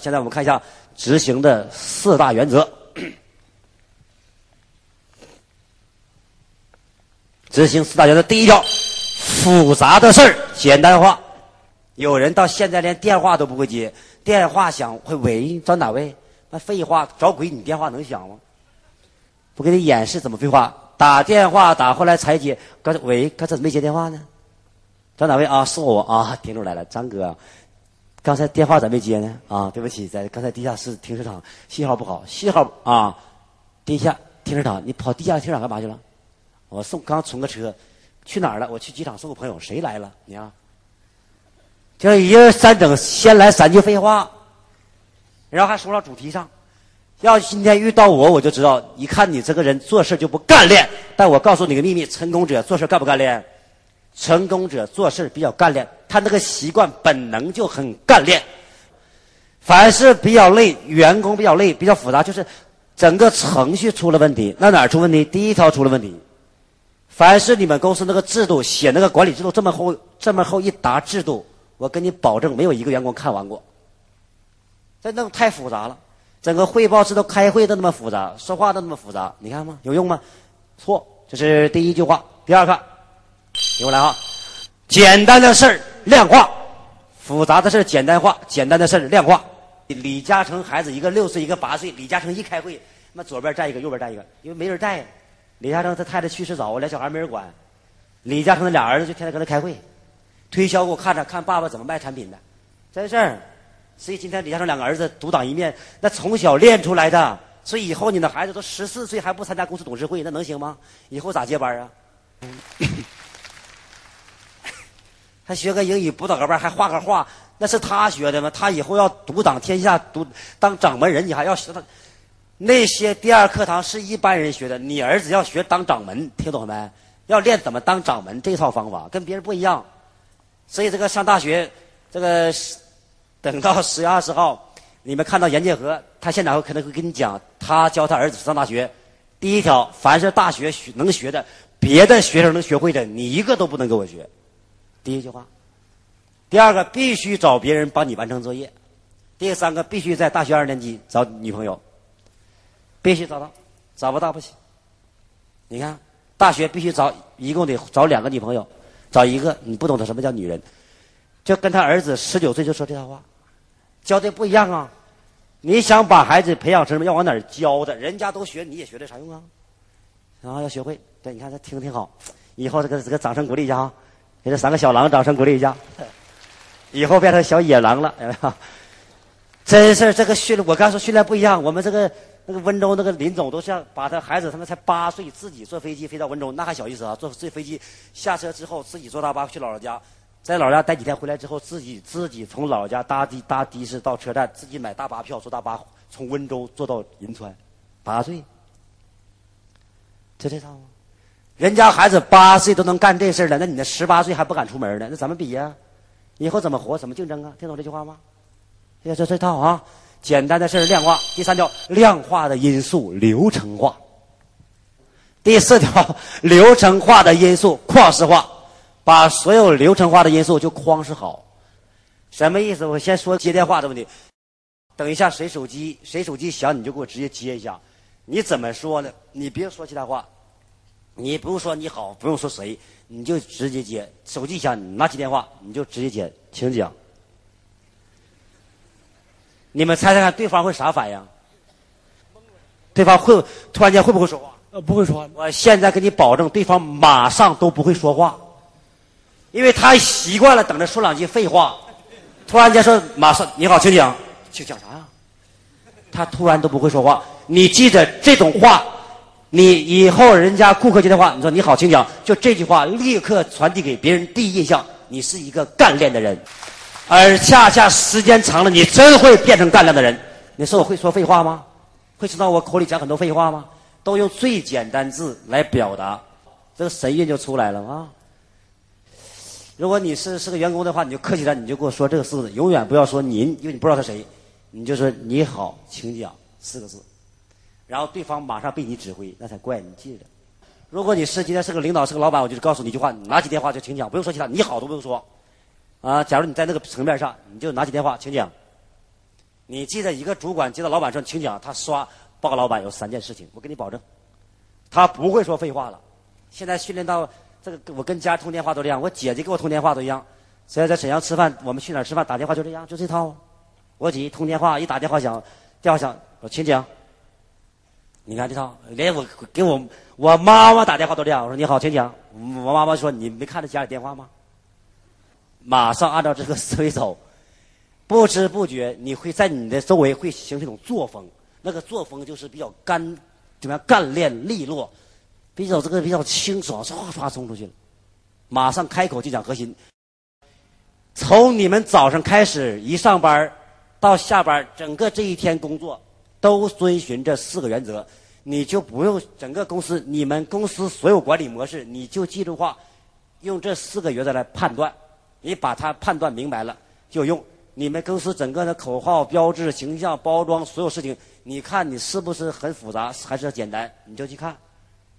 现在我们看一下执行的四大原则。执行四大原则，第一条，复杂的事儿简单化。有人到现在连电话都不会接，电话响会喂，找哪位？那废话，找鬼！你电话能响吗？不给你演示怎么废话？打电话打过来才接，刚才喂，刚才没接电话呢？找哪位啊？是我啊，听出来了，张哥。刚才电话咋没接呢？啊，对不起，在刚才地下室停车场信号不好，信号啊，地下停车场，你跑地下停车场干嘛去了？我送刚存个车，去哪儿了？我去机场送个朋友，谁来了？你啊，就一二三整，先来三句废话，然后还说到主题上。要今天遇到我，我就知道，一看你这个人做事就不干练。但我告诉你个秘密：成功者做事干不干练？成功者做事比较干练，他那个习惯本能就很干练。凡是比较累，员工比较累，比较复杂，就是整个程序出了问题。那哪儿出问题？第一条出了问题。凡是你们公司那个制度写那个管理制度这么厚这么厚一沓制度，我跟你保证，没有一个员工看完过。这弄太复杂了。整个汇报制度开会都那么复杂，说话都那么复杂，你看吗？有用吗？错，这是第一句话。第二个，听我来啊，简单的事儿量化，复杂的事儿简单化，简单的事儿量化。李嘉诚孩子一个六岁，一个八岁。李嘉诚一开会，那左边站一个，右边站一个，因为没人带。李嘉诚他太太去世早，俩小孩没人管。李嘉诚的俩儿子就天天跟他开会，推销给我看着，看爸爸怎么卖产品的，真事儿。所以今天李嘉诚两个儿子独当一面，那从小练出来的。所以以后你的孩子都十四岁还不参加公司董事会，那能行吗？以后咋接班啊？还学个英语辅导个班，还画个画，那是他学的吗？他以后要独挡天下，独当掌门人，你还要学他？那些第二课堂是一般人学的，你儿子要学当掌门，听懂了没？要练怎么当掌门这套方法，跟别人不一样。所以这个上大学，这个。等到十月二十号，你们看到严建和，他现场会可能会跟你讲，他教他儿子上大学。第一条，凡是大学学能学的，别的学生能学会的，你一个都不能给我学。第一句话。第二个，必须找别人帮你完成作业。第三个，必须在大学二年级找女朋友，必须找到，找不到不行。你看，大学必须找，一共得找两个女朋友，找一个你不懂得什么叫女人，就跟他儿子十九岁就说这套话。教的不一样啊！你想把孩子培养成什么？要往哪儿教的？人家都学，你也学，这啥用啊？然后要学会。对，你看他听挺好。以后这个这个掌声鼓励一下啊！给这三个小狼掌声鼓励一下。以后变成小野狼了，真是这个训练，我刚说训练不一样。我们这个那个温州那个林总都像把他孩子，他们才八岁，自己坐飞机飞到温州，那还小意思啊！坐这飞机下车之后，自己坐大巴去姥姥家。在老家待几天，回来之后自己自己从老家搭的搭的士到车站，自己买大巴票坐大巴从温州坐到银川，八岁，就这套吗？人家孩子八岁都能干这事儿了，那你那十八岁还不敢出门呢？那怎么比呀？以后怎么活？怎么竞争啊？听懂这句话吗？要这这套啊！简单的事儿量化。第三条，量化的因素流程化。第四条，流程化的因素框式化。把所有流程化的因素就框式好，什么意思？我先说接电话的问题。等一下，谁手机谁手机响，你就给我直接接一下。你怎么说呢？你别说其他话，你不用说你好，不用说谁，你就直接接。手机响，你拿起电话，你就直接接，请讲。你们猜猜看，对方会啥反应？对方会突然间会不会说话？呃，不会说话。我现在给你保证，对方马上都不会说话。因为他习惯了等着说两句废话，突然间说马上你好，请讲，请讲啥呀？他突然都不会说话。你记着这种话，你以后人家顾客接电话，你说你好，请讲，就这句话立刻传递给别人第一印象，你是一个干练的人。而恰恰时间长了，你真会变成干练的人。你说我会说废话吗？会知道我口里讲很多废话吗？都用最简单字来表达，这个神韵就出来了啊。如果你是是个员工的话，你就客气点，你就给我说这个四个字，永远不要说您，因为你不知道他谁，你就说你好，请讲四个字，然后对方马上被你指挥，那才怪。你记着，如果你是今天是个领导，是个老板，我就告诉你一句话：拿起电话就请讲，不用说其他，你好都不用说，啊，假如你在那个层面上，你就拿起电话请讲，你记得一个主管接到老板说，请讲，他刷报告老板有三件事情，我给你保证，他不会说废话了。现在训练到这个，我跟家通电话都这样，我姐姐给我通电话都一样。现在在沈阳吃饭，我们去哪儿吃饭打电话就这样，就这套。我姐一通电话，一打电话响，电话响，我请讲。你看这套，连我给我我妈妈打电话都这样。我说你好，请讲。我妈妈说你没看到家里电话吗？马上按照这个思维走，不知不觉你会在你的周围会形成一种作风，那个作风就是比较干，怎么样干练利落，比较这个比较清爽，唰唰冲出去了，马上开口就讲核心。从你们早上开始一上班到下班，整个这一天工作都遵循这四个原则，你就不用整个公司你们公司所有管理模式，你就记住话，用这四个原则来判断。你把它判断明白了，就用你们公司整个的口号、标志、形象、包装，所有事情，你看你是不是很复杂，还是简单？你就去看，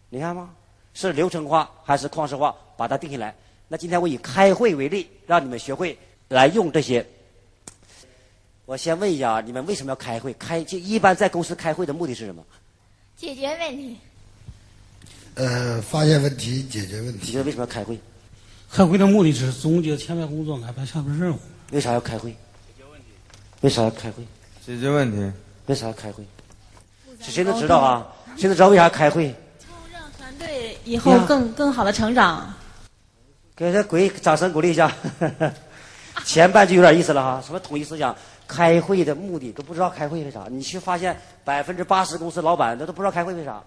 你看吗？是流程化还是框式化？把它定下来。那今天我以开会为例，让你们学会来用这些。我先问一下，你们为什么要开会？开就一般在公司开会的目的是什么？解决问题。呃，发现问题，解决问题。你觉得为什么要开会？开会的目的是总结前面工作，安排下边任务。为啥要开会？解决问题。为啥要开会？解决问题。为啥要开会？是谁都知道啊？谁都知道为啥开会？让团队以后更更好的成长。给他鼓掌声鼓励一下。前半句有点意思了哈，什么统一思想？开会的目的都不知道开会为啥？你去发现百分之八十公司老板他都不知道开会为啥？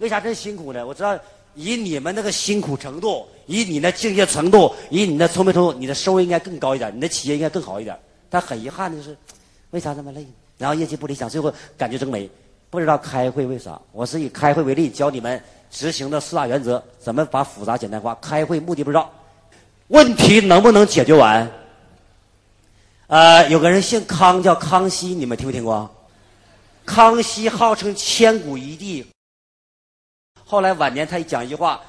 为啥这么辛苦呢？我知道。以你们那个辛苦程度，以你那敬业程度，以你那聪明程度，你的收入应该更高一点，你的企业应该更好一点。但很遗憾的是，为啥这么累？然后业绩不理想，最后感觉真没。不知道开会为啥？我是以开会为例，教你们执行的四大原则，怎么把复杂简单化。开会目的不知道，问题能不能解决完？呃，有个人姓康，叫康熙，你们听没听过？康熙号称千古一帝。后来晚年，他一讲一句话，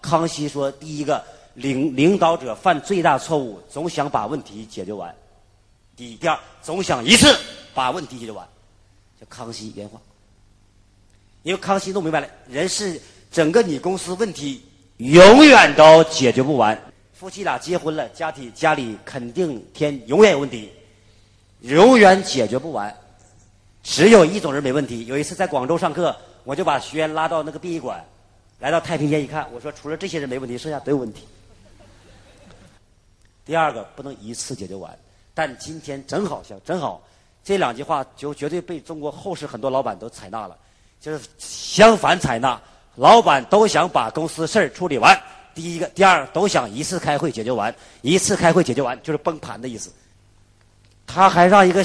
康熙说：“第一个，领领导者犯最大错误，总想把问题解决完；第一第二，总想一次把问题解决完。”叫康熙原话。因为康熙弄明白了，人是整个你公司问题永远都解决不完。夫妻俩结婚了，家庭家里肯定天永远有问题，永远解决不完。只有一种人没问题。有一次在广州上课。我就把学员拉到那个殡仪馆，来到太平间一看，我说除了这些人没问题，剩下都有问题。第二个不能一次解决完，但今天真好像，真好，这两句话就绝对被中国后世很多老板都采纳了，就是相反采纳，老板都想把公司事儿处理完。第一个，第二都想一次开会解决完，一次开会解决完就是崩盘的意思。他还让一个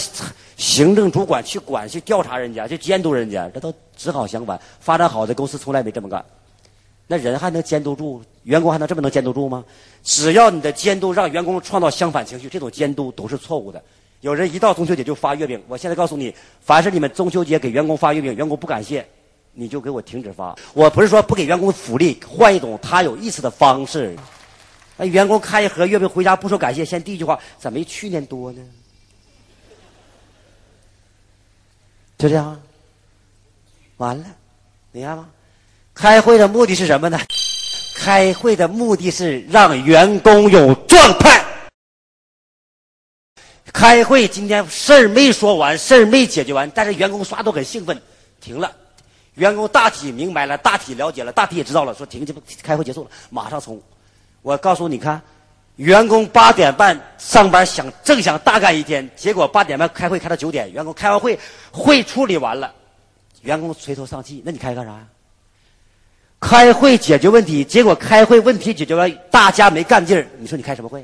行政主管去管、去调查人家、去监督人家，这都只好相反。发展好的公司从来没这么干。那人还能监督住员工？还能这么能监督住吗？只要你的监督让员工创造相反情绪，这种监督都是错误的。有人一到中秋节就发月饼，我现在告诉你，凡是你们中秋节给员工发月饼，员工不感谢，你就给我停止发。我不是说不给员工福利，换一种他有意思的方式。那员工开一盒月饼回家不说感谢，先第一句话咋没去年多呢？就这样，完了，你看吗？开会的目的是什么呢？开会的目的是让员工有状态。开会今天事儿没说完，事儿没解决完，但是员工刷都很兴奋。停了，员工大体明白了，大体了解了，大体也知道了，说停，这不开会结束了，马上冲。我告诉你看。员工八点半上班，想正想大干一天，结果八点半开会开到九点。员工开完会，会处理完了，员工垂头丧气。那你开干啥呀？开会解决问题，结果开会问题解决完，大家没干劲儿。你说你开什么会？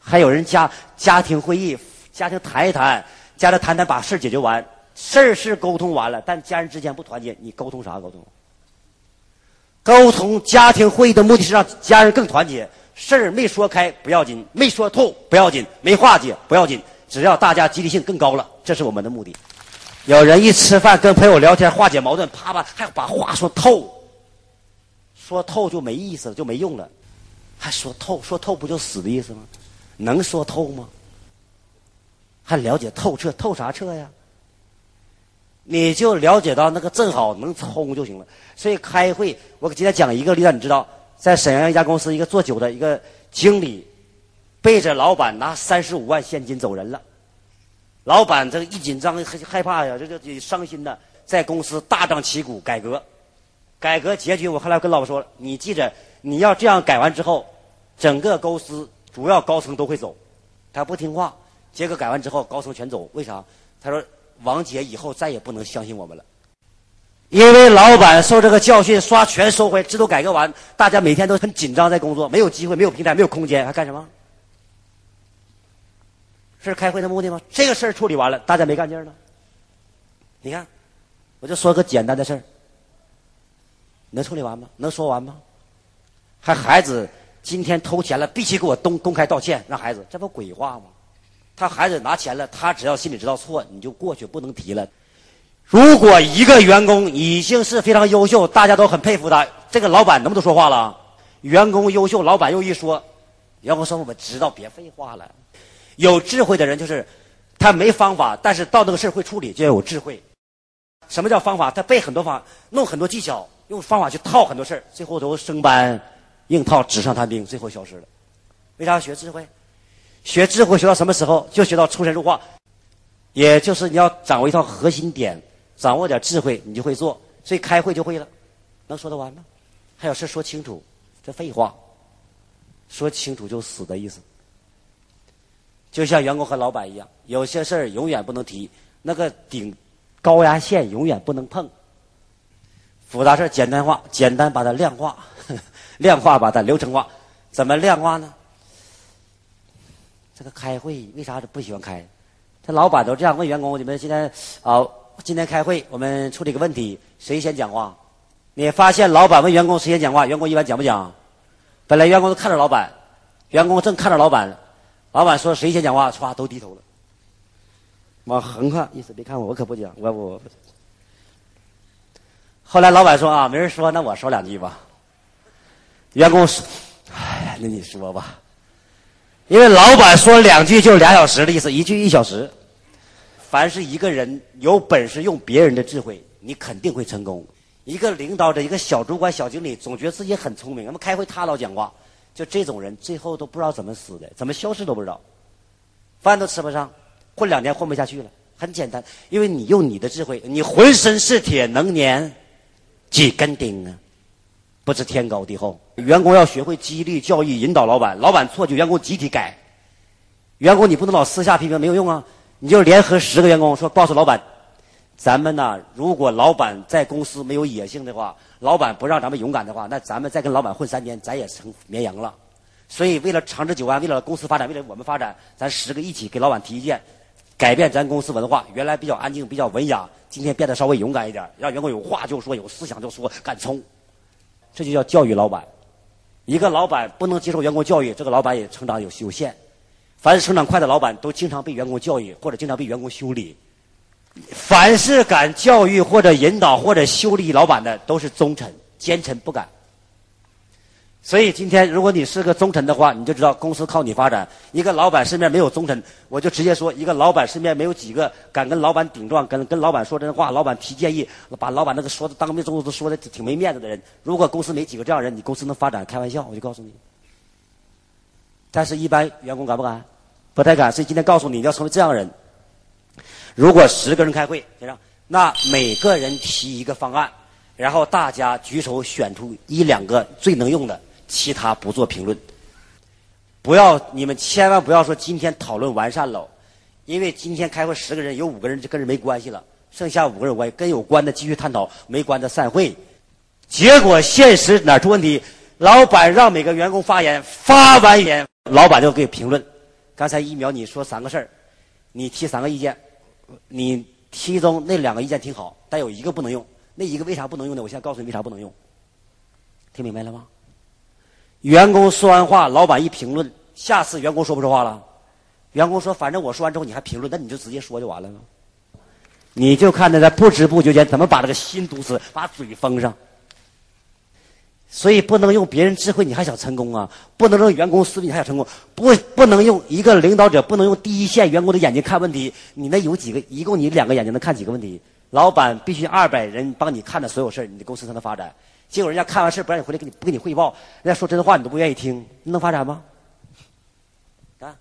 还有人家家庭会议，家庭谈一谈，家里谈谈把事解决完，事儿是沟通完了，但家人之间不团结，你沟通啥沟通？沟通家庭会议的目的是让家人更团结。事儿没说开不要紧，没说透不要紧，没化解不要紧，只要大家积极性更高了，这是我们的目的。有人一吃饭跟朋友聊天化解矛盾，啪啪还把话说透，说透就没意思了，就没用了。还说透，说透不就死的意思吗？能说透吗？还了解透彻，透啥彻呀？你就了解到那个正好能冲就行了。所以开会，我今天讲一个例子，你知道，在沈阳一家公司，一个做酒的一个经理，背着老板拿三十五万现金走人了。老板这个一紧张害害怕呀，这个伤心的，在公司大张旗鼓改革，改革结局，我后来跟老板说了，你记着，你要这样改完之后，整个公司主要高层都会走。他不听话，结果改完之后高层全走，为啥？他说王姐以后再也不能相信我们了，因为老板受这个教训，刷全收回，制度改革完，大家每天都很紧张，在工作，没有机会，没有平台，没有空间，还干什么？是开会的目的吗？这个事儿处理完了，大家没干劲了。你看，我就说个简单的事儿，能处理完吗？能说完吗？还孩子今天偷钱了，必须给我公公开道歉，让孩子，这不鬼话吗？他孩子拿钱了，他只要心里知道错，你就过去，不能提了。如果一个员工已经是非常优秀，大家都很佩服他，这个老板能不能说话了？员工优秀，老板又一说，员工说：“我知道，别废话了。”有智慧的人就是他没方法，但是到那个事儿会处理，就要有智慧。什么叫方法？他背很多方法，弄很多技巧，用方法去套很多事儿，最后都生搬硬套，纸上谈兵，最后消失了。为啥要学智慧？学智慧学到什么时候？就学到出神入化，也就是你要掌握一套核心点，掌握点智慧，你就会做。所以开会就会了，能说得完吗？还有事说清楚，这废话，说清楚就死的意思。就像员工和老板一样，有些事儿永远不能提，那个顶高压线永远不能碰。复杂事简单化，简单把它量化，量化把它流程化。怎么量化呢？这个开会为啥不喜欢开？这老板都这样问员工：你们今天啊，今天开会，我们处理个问题，谁先讲话？你发现老板问员工谁先讲话，员工一般讲不讲？本来员工都看着老板，员工正看着老板。老板说：“谁先讲话？”唰，都低头了。往横看，意思别看我，我可不讲，我我。后来老板说：“啊，没人说，那我说两句吧。”员工说：“哎，那你说吧。”因为老板说两句就是俩小时的意思，一句一小时。凡是一个人有本事用别人的智慧，你肯定会成功。一个领导者，一个小主管、小经理，总觉得自己很聪明。那么开会他老讲话。就这种人，最后都不知道怎么死的，怎么消失都不知道，饭都吃不上，混两年混不下去了。很简单，因为你用你的智慧，你浑身是铁，能粘几根钉啊？不知天高地厚。员工要学会激励、教育、引导老板，老板错就员工集体改。员工你不能老私下批评，没有用啊！你就联合十个员工说，告诉老板，咱们呢，如果老板在公司没有野性的话。老板不让咱们勇敢的话，那咱们再跟老板混三年，咱也成绵羊了。所以，为了长治久安，为了公司发展，为了我们发展，咱十个一起给老板提意见，改变咱公司文化。原来比较安静、比较文雅，今天变得稍微勇敢一点，让员工有话就说，有思想就说，敢冲。这就叫教育老板。一个老板不能接受员工教育，这个老板也成长有有限。凡是成长快的老板，都经常被员工教育，或者经常被员工修理。凡是敢教育或者引导或者修理老板的，都是忠臣，奸臣不敢。所以今天，如果你是个忠臣的话，你就知道公司靠你发展。一个老板身边没有忠臣，我就直接说，一个老板身边没有几个敢跟老板顶撞、跟跟老板说真话、老板提建议、把老板那个说的当面都说的挺没面子的人。如果公司没几个这样人，你公司能发展？开玩笑，我就告诉你。但是，一般员工敢不敢？不太敢。所以今天告诉你，你要成为这样人。如果十个人开会，先生，那每个人提一个方案，然后大家举手选出一两个最能用的，其他不做评论。不要，你们千万不要说今天讨论完善了，因为今天开会十个人有五个人就跟人没关系了，剩下五个人关系跟有关的继续探讨，没关的散会。结果现实哪出问题？老板让每个员工发言，发完言，老板就给评论。刚才一秒你说三个事儿，你提三个意见。你其中那两个意见挺好，但有一个不能用。那一个为啥不能用呢？我现在告诉你为啥不能用。听明白了吗？员工说完话，老板一评论，下次员工说不说话了？员工说：“反正我说完之后你还评论，那你就直接说就完了？”你就看他在不知不觉间怎么把这个心堵死，把嘴封上。所以不能用别人智慧，你还想成功啊？不能用员工思维，你还想成功？不，不能用一个领导者，不能用第一线员工的眼睛看问题。你那有几个？一共你两个眼睛能看几个问题？老板必须二百人帮你看着所有事，你的公司才能发展。结果人家看完事不让你回来给你不给你汇报，人家说真话你都不愿意听，你能发展吗？啊，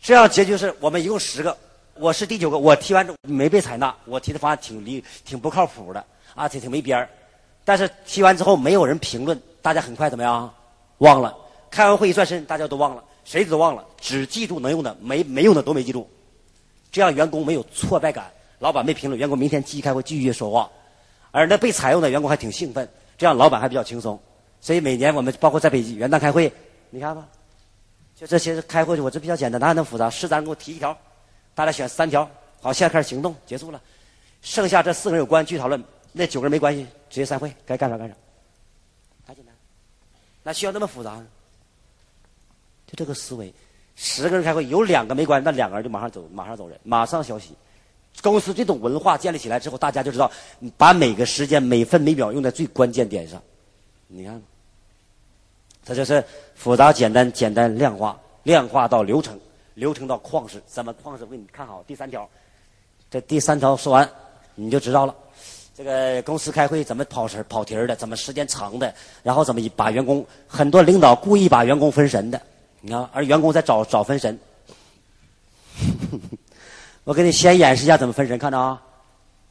这样结局是我们一共十个，我是第九个，我提完没被采纳，我提的方案挺离挺不靠谱的啊，挺挺没边儿。但是提完之后没有人评论，大家很快怎么样？忘了。开完会一转身，大家都忘了，谁都忘了，只记住能用的，没没用的都没记住。这样员工没有挫败感，老板没评论，员工明天继续开会，继续说话。而那被采用的员工还挺兴奋，这样老板还比较轻松。所以每年我们包括在北京元旦开会，你看吧，就这些开会，我这比较简单，哪有那么复杂？市长给我提一条，大家选三条，好，现在开始行动，结束了。剩下这四个人有关，继续讨论；那九个人没关系，直接散会，该干啥干啥。太简单，哪需要那么复杂？就这个思维，十个人开会，有两个没关系，那两个人就马上走，马上走人，马上消息。公司这种文化建立起来之后，大家就知道把每个时间每分每秒用在最关键点上。你看，这就是复杂简单，简单量化，量化到流程，流程到旷世。怎么旷世？我给你看好第三条，这第三条说完，你就知道了。这个公司开会怎么跑神跑题的？怎么时间长的？然后怎么把员工？很多领导故意把员工分神的。你看，而员工在找找分神。我给你先演示一下怎么分神，看着啊。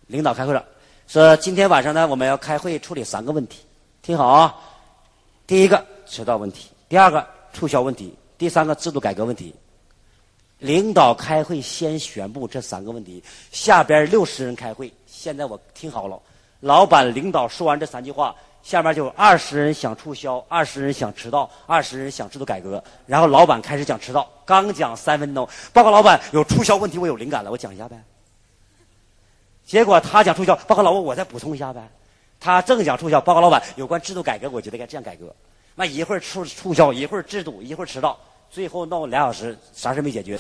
领导开会了，说今天晚上呢，我们要开会处理三个问题，听好啊。第一个迟到问题，第二个促销问题，第三个制度改革问题。领导开会先宣布这三个问题，下边六十人开会。现在我听好了，老板领导说完这三句话。下面就二十人想促销，二十人想迟到，二十人想制度改革。然后老板开始讲迟到，刚讲三分钟，报告老板有促销问题，我有灵感了，我讲一下呗。结果他讲促销，报告老板，我再补充一下呗。他正讲促销，报告老板有关制度改革，我觉得该这样改革。那一会儿促促销，一会儿制度，一会儿迟到，最后弄俩小时，啥事没解决。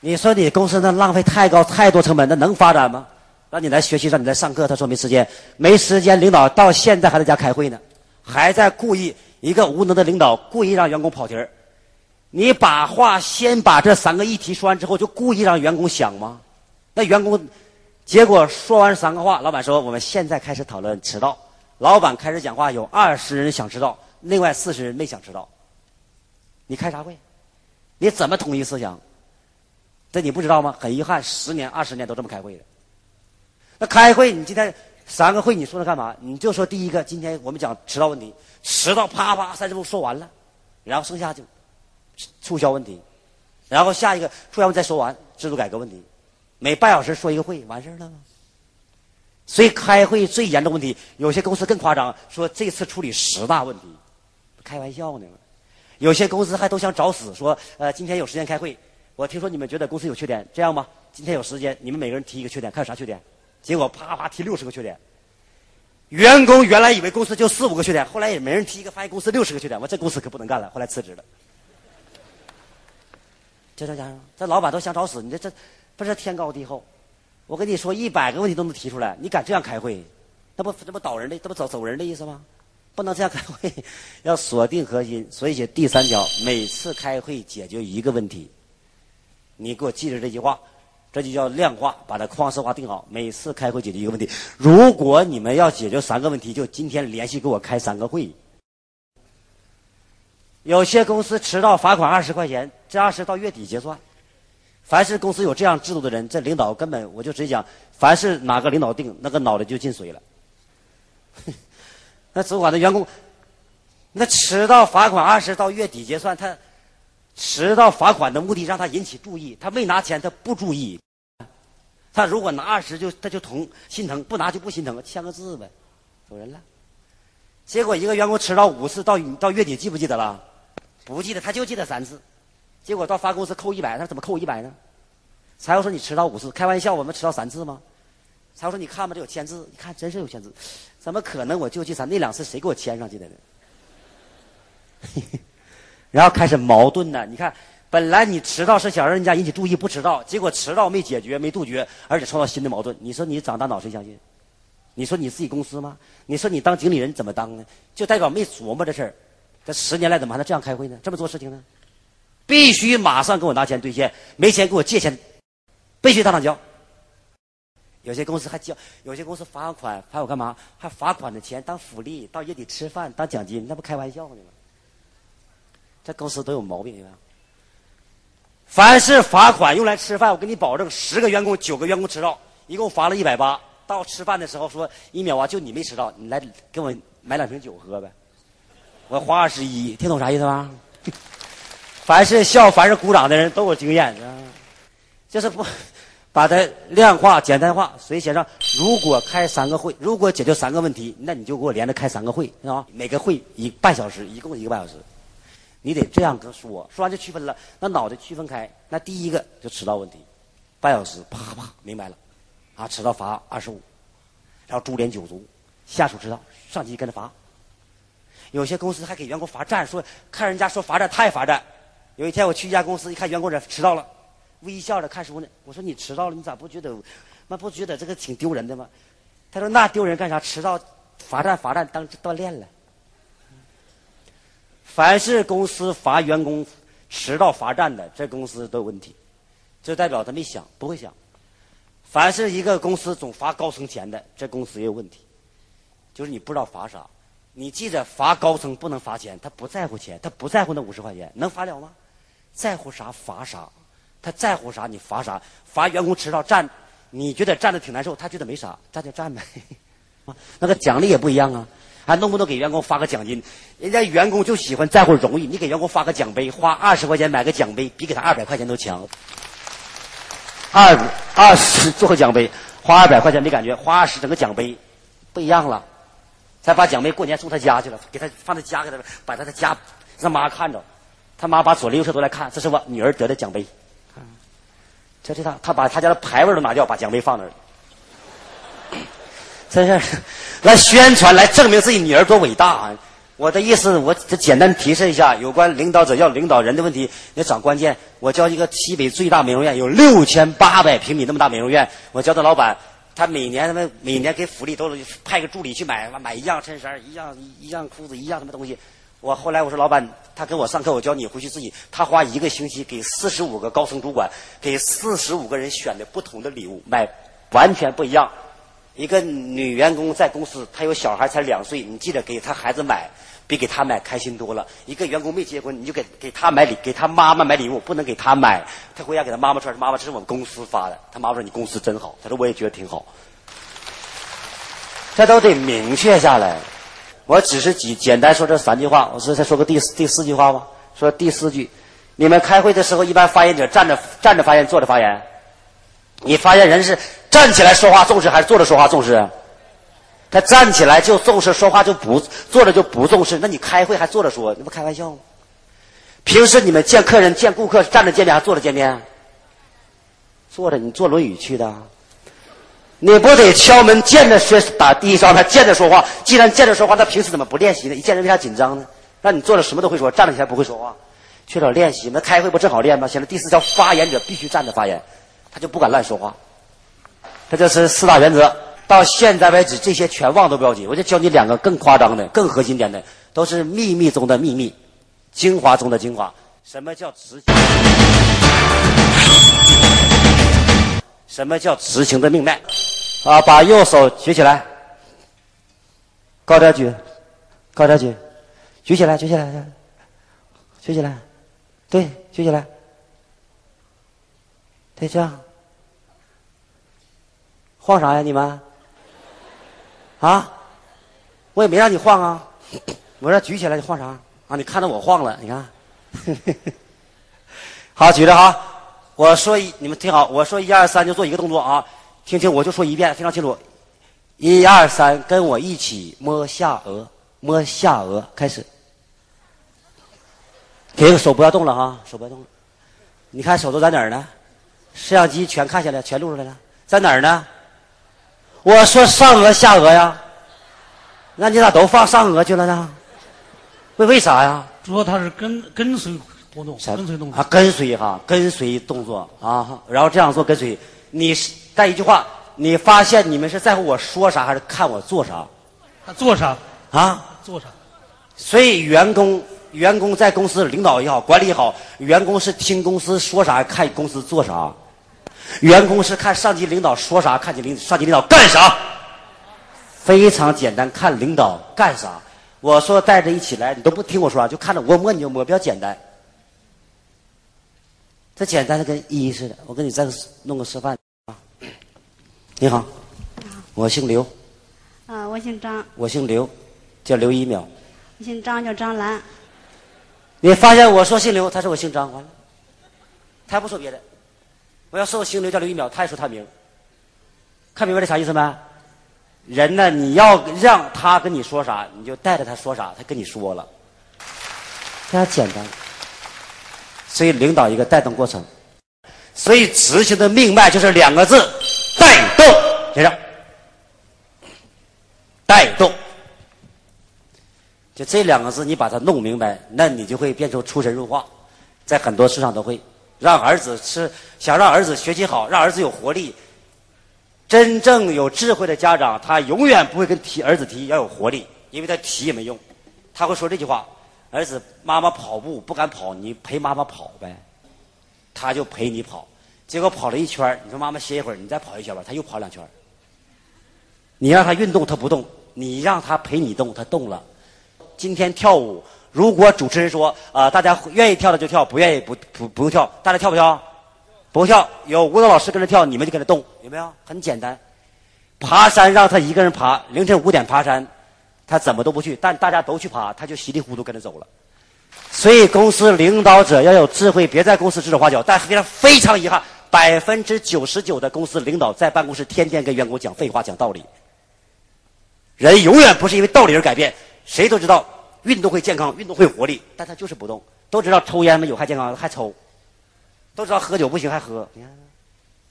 你说你公司那浪费太高，太多成本，那能发展吗？让你来学习，让你来上课，他说没时间，没时间。领导到现在还在家开会呢，还在故意一个无能的领导故意让员工跑题儿。你把话先把这三个议题说完之后，就故意让员工想吗？那员工结果说完三个话，老板说我们现在开始讨论迟到。老板开始讲话，有二十人想迟到，另外四十人没想迟到。你开啥会？你怎么统一思想？这你不知道吗？很遗憾，十年、二十年都这么开会的。那开会，你今天三个会，你说它干嘛？你就说第一个，今天我们讲迟到问题，迟到啪啪三十分钟说完了，然后剩下就促销问题，然后下一个促销再说完，制度改革问题，每半小时说一个会，完事儿了吗？所以开会最严重问题，有些公司更夸张，说这次处理十大问题，开玩笑呢。有些公司还都想找死，说呃今天有时间开会，我听说你们觉得公司有缺点，这样吧，今天有时间，你们每个人提一个缺点，看有啥缺点。结果啪啪提六十个缺点，员工原来以为公司就四五个缺点，后来也没人提一个，发现公司六十个缺点，我这公司可不能干了，后来辞职了。这这家伙，这老板都想找死，你这这不是天高地厚？我跟你说，一百个问题都能提出来，你敢这样开会？那不这不倒人的，这不走走人的意思吗？不能这样开会，要锁定核心。所以写第三条，每次开会解决一个问题。你给我记着这句话。这就叫量化，把它框式化定好。每次开会解决一个问题。如果你们要解决三个问题，就今天连续给我开三个会。有些公司迟到罚款二十块钱，这二十到月底结算。凡是公司有这样制度的人，这领导根本我就直接讲，凡是哪个领导定，那个脑袋就进水了。那主管的员工，那迟到罚款二十到月底结算，他迟到罚款的目的让他引起注意，他没拿钱他不注意。他如果拿二十就他就疼心疼，不拿就不心疼，签个字呗，走人了。结果一个员工迟到五次，到到月底记不记得了？不记得，他就记得三次。结果到发工资扣一百，他说怎么扣一百呢？财务说你迟到五次，开玩笑，我们迟到三次吗？财务说你看吧，这有签字，你看真是有签字，怎么可能我就记三？那两次谁给我签上去的呢？然后开始矛盾呢，你看。本来你迟到是想让人家引起注意，不迟到，结果迟到没解决，没杜绝，而且创造新的矛盾。你说你长大脑谁相信？你说你自己公司吗？你说你当经理人怎么当呢？就代表没琢磨这事儿。这十年来怎么还能这样开会呢？这么做事情呢？必须马上给我拿钱兑现，没钱给我借钱，必须当场交。有些公司还交，有些公司罚款还有干嘛？还罚款的钱当福利，到夜里吃饭当奖金，那不开玩笑呢吗？这公司都有毛病，凡是罚款用来吃饭，我给你保证，十个员工九个员工迟到，一共罚了一百八。到吃饭的时候说一秒啊，就你没迟到，你来给我买两瓶酒喝呗。我花二十一，听懂啥意思吗？凡是笑，凡是鼓掌的人都有经验，啊就是不把它量化、简单化。所以写上：如果开三个会，如果解决三个问题，那你就给我连着开三个会，是吧？每个会一半小时，一共一个半小时。你得这样跟说，说完就区分了。那脑袋区分开，那第一个就迟到问题，半小时，啪啪，明白了，啊，迟到罚二十五，然后株连九族，下属迟到，上级跟着罚。有些公司还给员工罚站，说看人家说罚站太罚站。有一天我去一家公司，一看员工这迟到了，微笑着看书呢。我说你迟到了，你咋不觉得，那不觉得这个挺丢人的吗？他说那丢人干啥？迟到罚站罚站当锻炼了。凡是公司罚员工迟到罚站的，这公司都有问题，这代表他没想，不会想。凡是一个公司总罚高层钱的，这公司也有问题，就是你不知道罚啥。你记着，罚高层不能罚钱，他不在乎钱，他不在乎那五十块钱，能罚了吗？在乎啥罚啥，他在乎啥你罚啥。罚员工迟到站，你觉得站着挺难受，他觉得没啥，站就站呗。那个奖励也不一样啊，还能不能给员工发个奖金？人家员工就喜欢在乎荣誉，你给员工发个奖杯，花二十块钱买个奖杯，比给他二百块钱都强。二二十做个奖杯，花二百块钱没感觉，花二十整个奖杯，不一样了。才把奖杯过年送他家去了，给他放在家给他，把他的家让妈看着，他妈把左邻右舍都来看，这是我女儿得的奖杯。这是他，他把他家的牌位都拿掉，把奖杯放那儿。这是来宣传，来证明自己女儿多伟大。我的意思，我这简单提示一下，有关领导者要领导人的问题，要找关键。我教一个西北最大美容院，有六千八百平米那么大美容院，我教的老板。他每年他们每年给福利都是派个助理去买买一样衬衫一样一样裤子一样什么东西。我后来我说老板，他给我上课，我教你回去自己。他花一个星期给四十五个高层主管给四十五个人选的不同的礼物，买完全不一样。一个女员工在公司，她有小孩才两岁，你记得给她孩子买。比给他买开心多了。一个员工没结婚，你就给给他买礼，给他妈妈买礼物，不能给他买。他回家给他妈妈穿，妈妈这是我们公司发的。他妈妈说：“你公司真好。”他说：“我也觉得挺好。”这都得明确下来。我只是简简单说这三句话，我说再说个第四第四句话吧。说第四句，你们开会的时候，一般发言者站着站着发言，坐着发言。你发言人是站起来说话重视，还是坐着说话重视？他站起来就重视说话就不坐着就不重视，那你开会还坐着说，那不开玩笑吗？平时你们见客人见顾客站着见面还是坐着见面？坐着，你坐轮椅去的，你不得敲门见着说打第一招，他见着说话。既然见着说话，他平时怎么不练习呢？一见人为啥紧张呢？让你坐着什么都会说，站着起来不会说话，缺少练习。那开会不正好练吗？现在第四条，发言者必须站着发言，他就不敢乱说话。他这是四大原则。到现在为止，这些全忘都不要紧。我就教你两个更夸张的、更核心点的，都是秘密中的秘密，精华中的精华。什么叫执行？什么叫执行的命脉？啊，把右手举起来，高点举，高点举，举起来，举起来，举起来，对，举起来，对，这样，晃啥呀，你们？啊，我也没让你晃啊，我说举起来，你晃啥啊？你看到我晃了，你看，好举着哈。我说一，你们听好，我说一二三就做一个动作啊，听清，我就说一遍，非常清楚。一二三，跟我一起摸下颚，摸下颚，开始。给个手不要动了哈，手不要动了。你看手都在哪儿呢？摄像机全看下来，全录出来了，在哪儿呢？我说上颚下颚呀，那你咋都放上颚去了呢？为为啥呀？主要他是跟跟随活动，跟随动作啊，跟随哈，跟随动作啊，然后这样做跟随。你是带一句话，你发现你们是在乎我说啥，还是看我做啥？他做啥啊？做啥？所以员工员工在公司领导也好，管理也好，员工是听公司说啥，看公司做啥。员工是看上级领导说啥，看你领上级领导干啥。非常简单，看领导干啥。我说带着一起来，你都不听我说啥，就看着我摸你就摸，比较简单。这简单的跟一似的。我给你再弄个示范啊。你好，我姓刘，啊，我姓张，我姓刘，叫刘一秒。我姓张叫张兰。你发现我说姓刘，他说我姓张，完了，他不说别的。我要说我姓刘叫刘一秒，他也说他名。看明白这啥意思没？人呢，你要让他跟你说啥，你就带着他说啥，他跟你说了，非常简单。所以领导一个带动过程，所以执行的命脉就是两个字：带动。先生，带动。就这两个字，你把它弄明白，那你就会变成出神入化，在很多事上都会让儿子吃，想让儿子学习好，让儿子有活力。真正有智慧的家长，他永远不会跟提儿子提要有活力，因为他提也没用。他会说这句话：“儿子，妈妈跑步不敢跑，你陪妈妈跑呗。”他就陪你跑，结果跑了一圈你说妈妈歇一会儿，你再跑一圈吧，他又跑两圈你让他运动，他不动；你让他陪你动，他动了。今天跳舞，如果主持人说啊，大家愿意跳的就跳，不愿意不不不用跳，大家跳不跳？不跳。有舞蹈老师跟着跳，你们就跟着动，有没有？很简单。爬山让他一个人爬，凌晨五点爬山，他怎么都不去，但大家都去爬，他就稀里糊涂跟着走了。所以公司领导者要有智慧，别在公司指手画脚。但非常非常遗憾，百分之九十九的公司领导在办公室天天跟员工讲废话、讲道理。人永远不是因为道理而改变。谁都知道运动会健康，运动会活力，但他就是不动。都知道抽烟没有害健康，还抽；都知道喝酒不行，还喝。你看，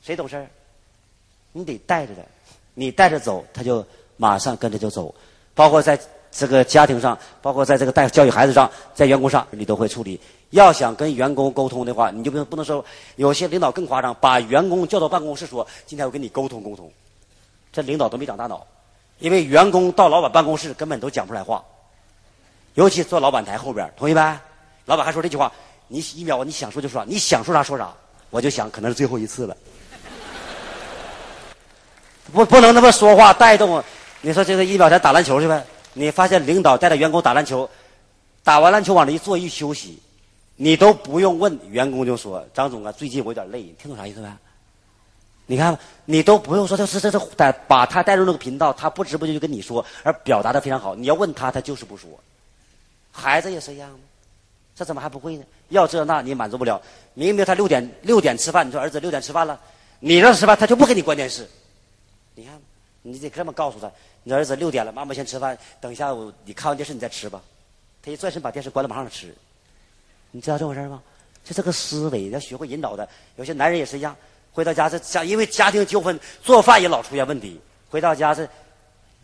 谁懂事儿？你得带着他，你带着走，他就马上跟着就走。包括在这个家庭上，包括在这个带教育孩子上，在员工上，你都会处理。要想跟员工沟通的话，你就不能不能说有些领导更夸张，把员工叫到办公室说：“今天我跟你沟通沟通。”这领导都没长大脑。因为员工到老板办公室根本都讲不出来话，尤其坐老板台后边，同意呗？老板还说这句话：“你一秒你想说就说，你想说啥说啥。”我就想，可能是最后一次了。不，不能那么说话带动。你说这个一秒咱打篮球去呗？你发现领导带着员工打篮球，打完篮球往那一坐一休息，你都不用问，员工就说：“张总啊，最近我有点累。”你听懂啥意思没？你看，你都不用说，这是这是带把他带入那个频道，他不知不觉就跟你说，而表达的非常好。你要问他，他就是不说。孩子也是一样，这怎么还不会呢？要这那你满足不了。明明他六点六点吃饭，你说儿子六点吃饭了，你让吃饭，他就不给你关电视。你看，你得这么告诉他：，你儿子六点了，妈妈先吃饭，等一下午你看完电视你再吃吧。他一转身把电视关了，马上吃。你知道这回事吗？就这个思维要学会引导的。有些男人也是一样。回到家是家，因为家庭纠纷，做饭也老出现问题。回到家是，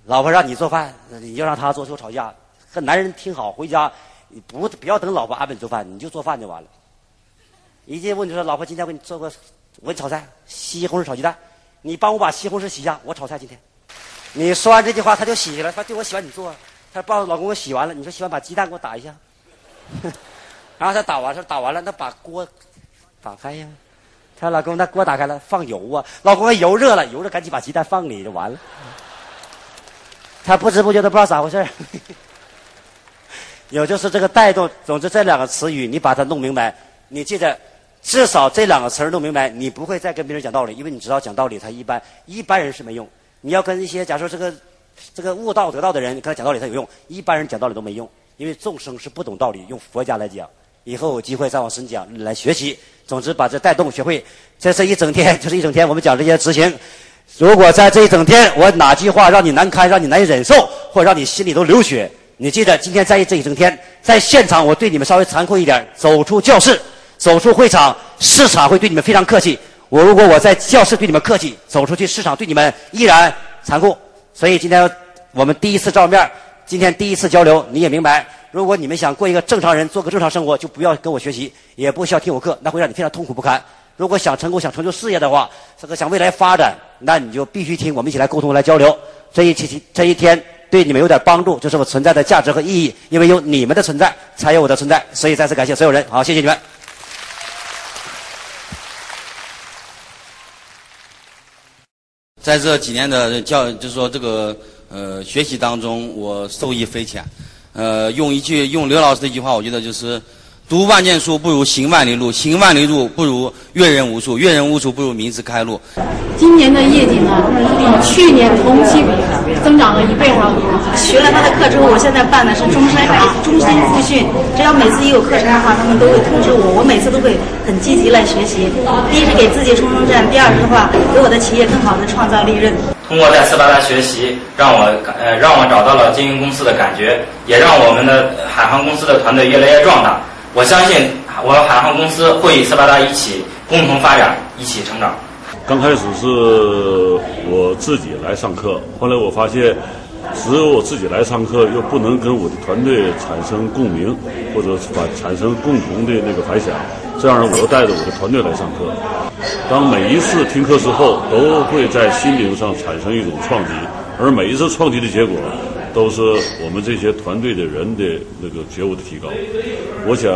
老婆让你做饭，你就让他做，就吵架。和男人听好，回家你不不要等老婆安排做饭，你就做饭就完了。一进屋你说老婆今天我给你做个，我给你炒菜，西红柿炒鸡蛋，你帮我把西红柿洗一下，我炒菜今天。你说完这句话，他就洗去了，他对我洗完你做。他帮老公我洗完了，你说洗完把鸡蛋给我打一下。然后他打完说打完了，那把锅打开呀。他老公，那锅打开了，放油啊！老公，油热了，油热，赶紧把鸡蛋放里就完了。他不知不觉都不知道咋回事 有就是这个带动，总之这两个词语，你把它弄明白，你记着，至少这两个词儿弄明白，你不会再跟别人讲道理，因为你知道讲道理他一般一般人是没用。你要跟一些假如说这个这个悟道得道的人跟他讲道理，他有用；一般人讲道理都没用，因为众生是不懂道理。用佛家来讲。以后有机会再往深讲来学习。总之，把这带动学会，在这一整天，就是一整天。我们讲这些执行。如果在这一整天，我哪句话让你难堪，让你难以忍受，或者让你心里都流血，你记得今天在这一整天，在现场我对你们稍微残酷一点。走出教室，走出会场，市场会对你们非常客气。我如果我在教室对你们客气，走出去市场对你们依然残酷。所以今天我们第一次照面，今天第一次交流，你也明白。如果你们想过一个正常人，做个正常生活，就不要跟我学习，也不需要听我课，那会让你非常痛苦不堪。如果想成功、想成就事业的话，这个想未来发展，那你就必须听我们一起来沟通、来交流。这一期、这一天对你们有点帮助，就是我存在的价值和意义。因为有你们的存在，才有我的存在。所以再次感谢所有人，好，谢谢你们。在这几年的教，就是说这个呃学习当中，我受益匪浅。呃，用一句用刘老师的一句话，我觉得就是读万卷书不如行万里路，行万里路不如阅人无数，阅人无数不如名字开路。今年的业绩呢，比去年同期增长了一倍还要多。学了他的课之后，我现在办的是终身终身复训，只要每次一有课程的话，他们都会通知我，我每次都会很积极来学习。第一是给自己冲冲阵，第二是的话，给我的企业更好的创造利润。通过在斯巴达学习，让我呃让我找到了经营公司的感觉，也让我们的海航公司的团队越来越壮大。我相信我海航公司会与斯巴达一起共同发展，一起成长。刚开始是我自己来上课，后来我发现，只有我自己来上课，又不能跟我的团队产生共鸣，或者反产生共同的那个反响。这样呢，我又带着我的团队来上课。当每一次听课之后，都会在心灵上产生一种创击，而每一次创击的结果，都是我们这些团队的人的那个觉悟的提高。我想，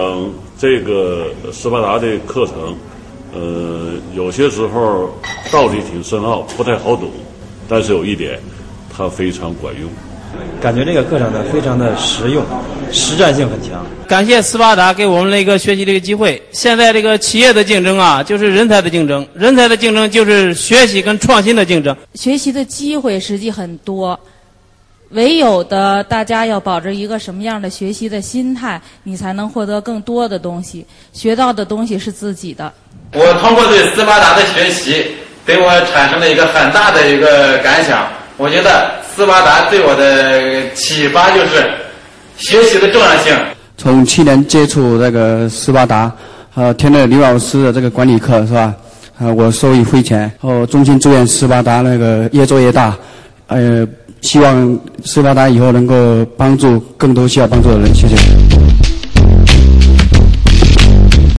这个斯巴达的课程，呃，有些时候道理挺深奥，不太好懂，但是有一点，它非常管用。感觉这个课程呢，非常的实用，实战性很强。感谢斯巴达给我们了一个学习的一个机会。现在这个企业的竞争啊，就是人才的竞争；人才的竞争就是学习跟创新的竞争。学习的机会实际很多，唯有的大家要保着一个什么样的学习的心态，你才能获得更多的东西。学到的东西是自己的。我通过对斯巴达的学习，给我产生了一个很大的一个感想。我觉得斯巴达对我的启发就是学习的重要性。从去年接触那个斯巴达，呃，听了刘老师的这个管理课是吧？呃，我受益匪浅。哦，衷心祝愿斯巴达那个越做越大，呃，希望斯巴达以后能够帮助更多需要帮助的人。谢谢。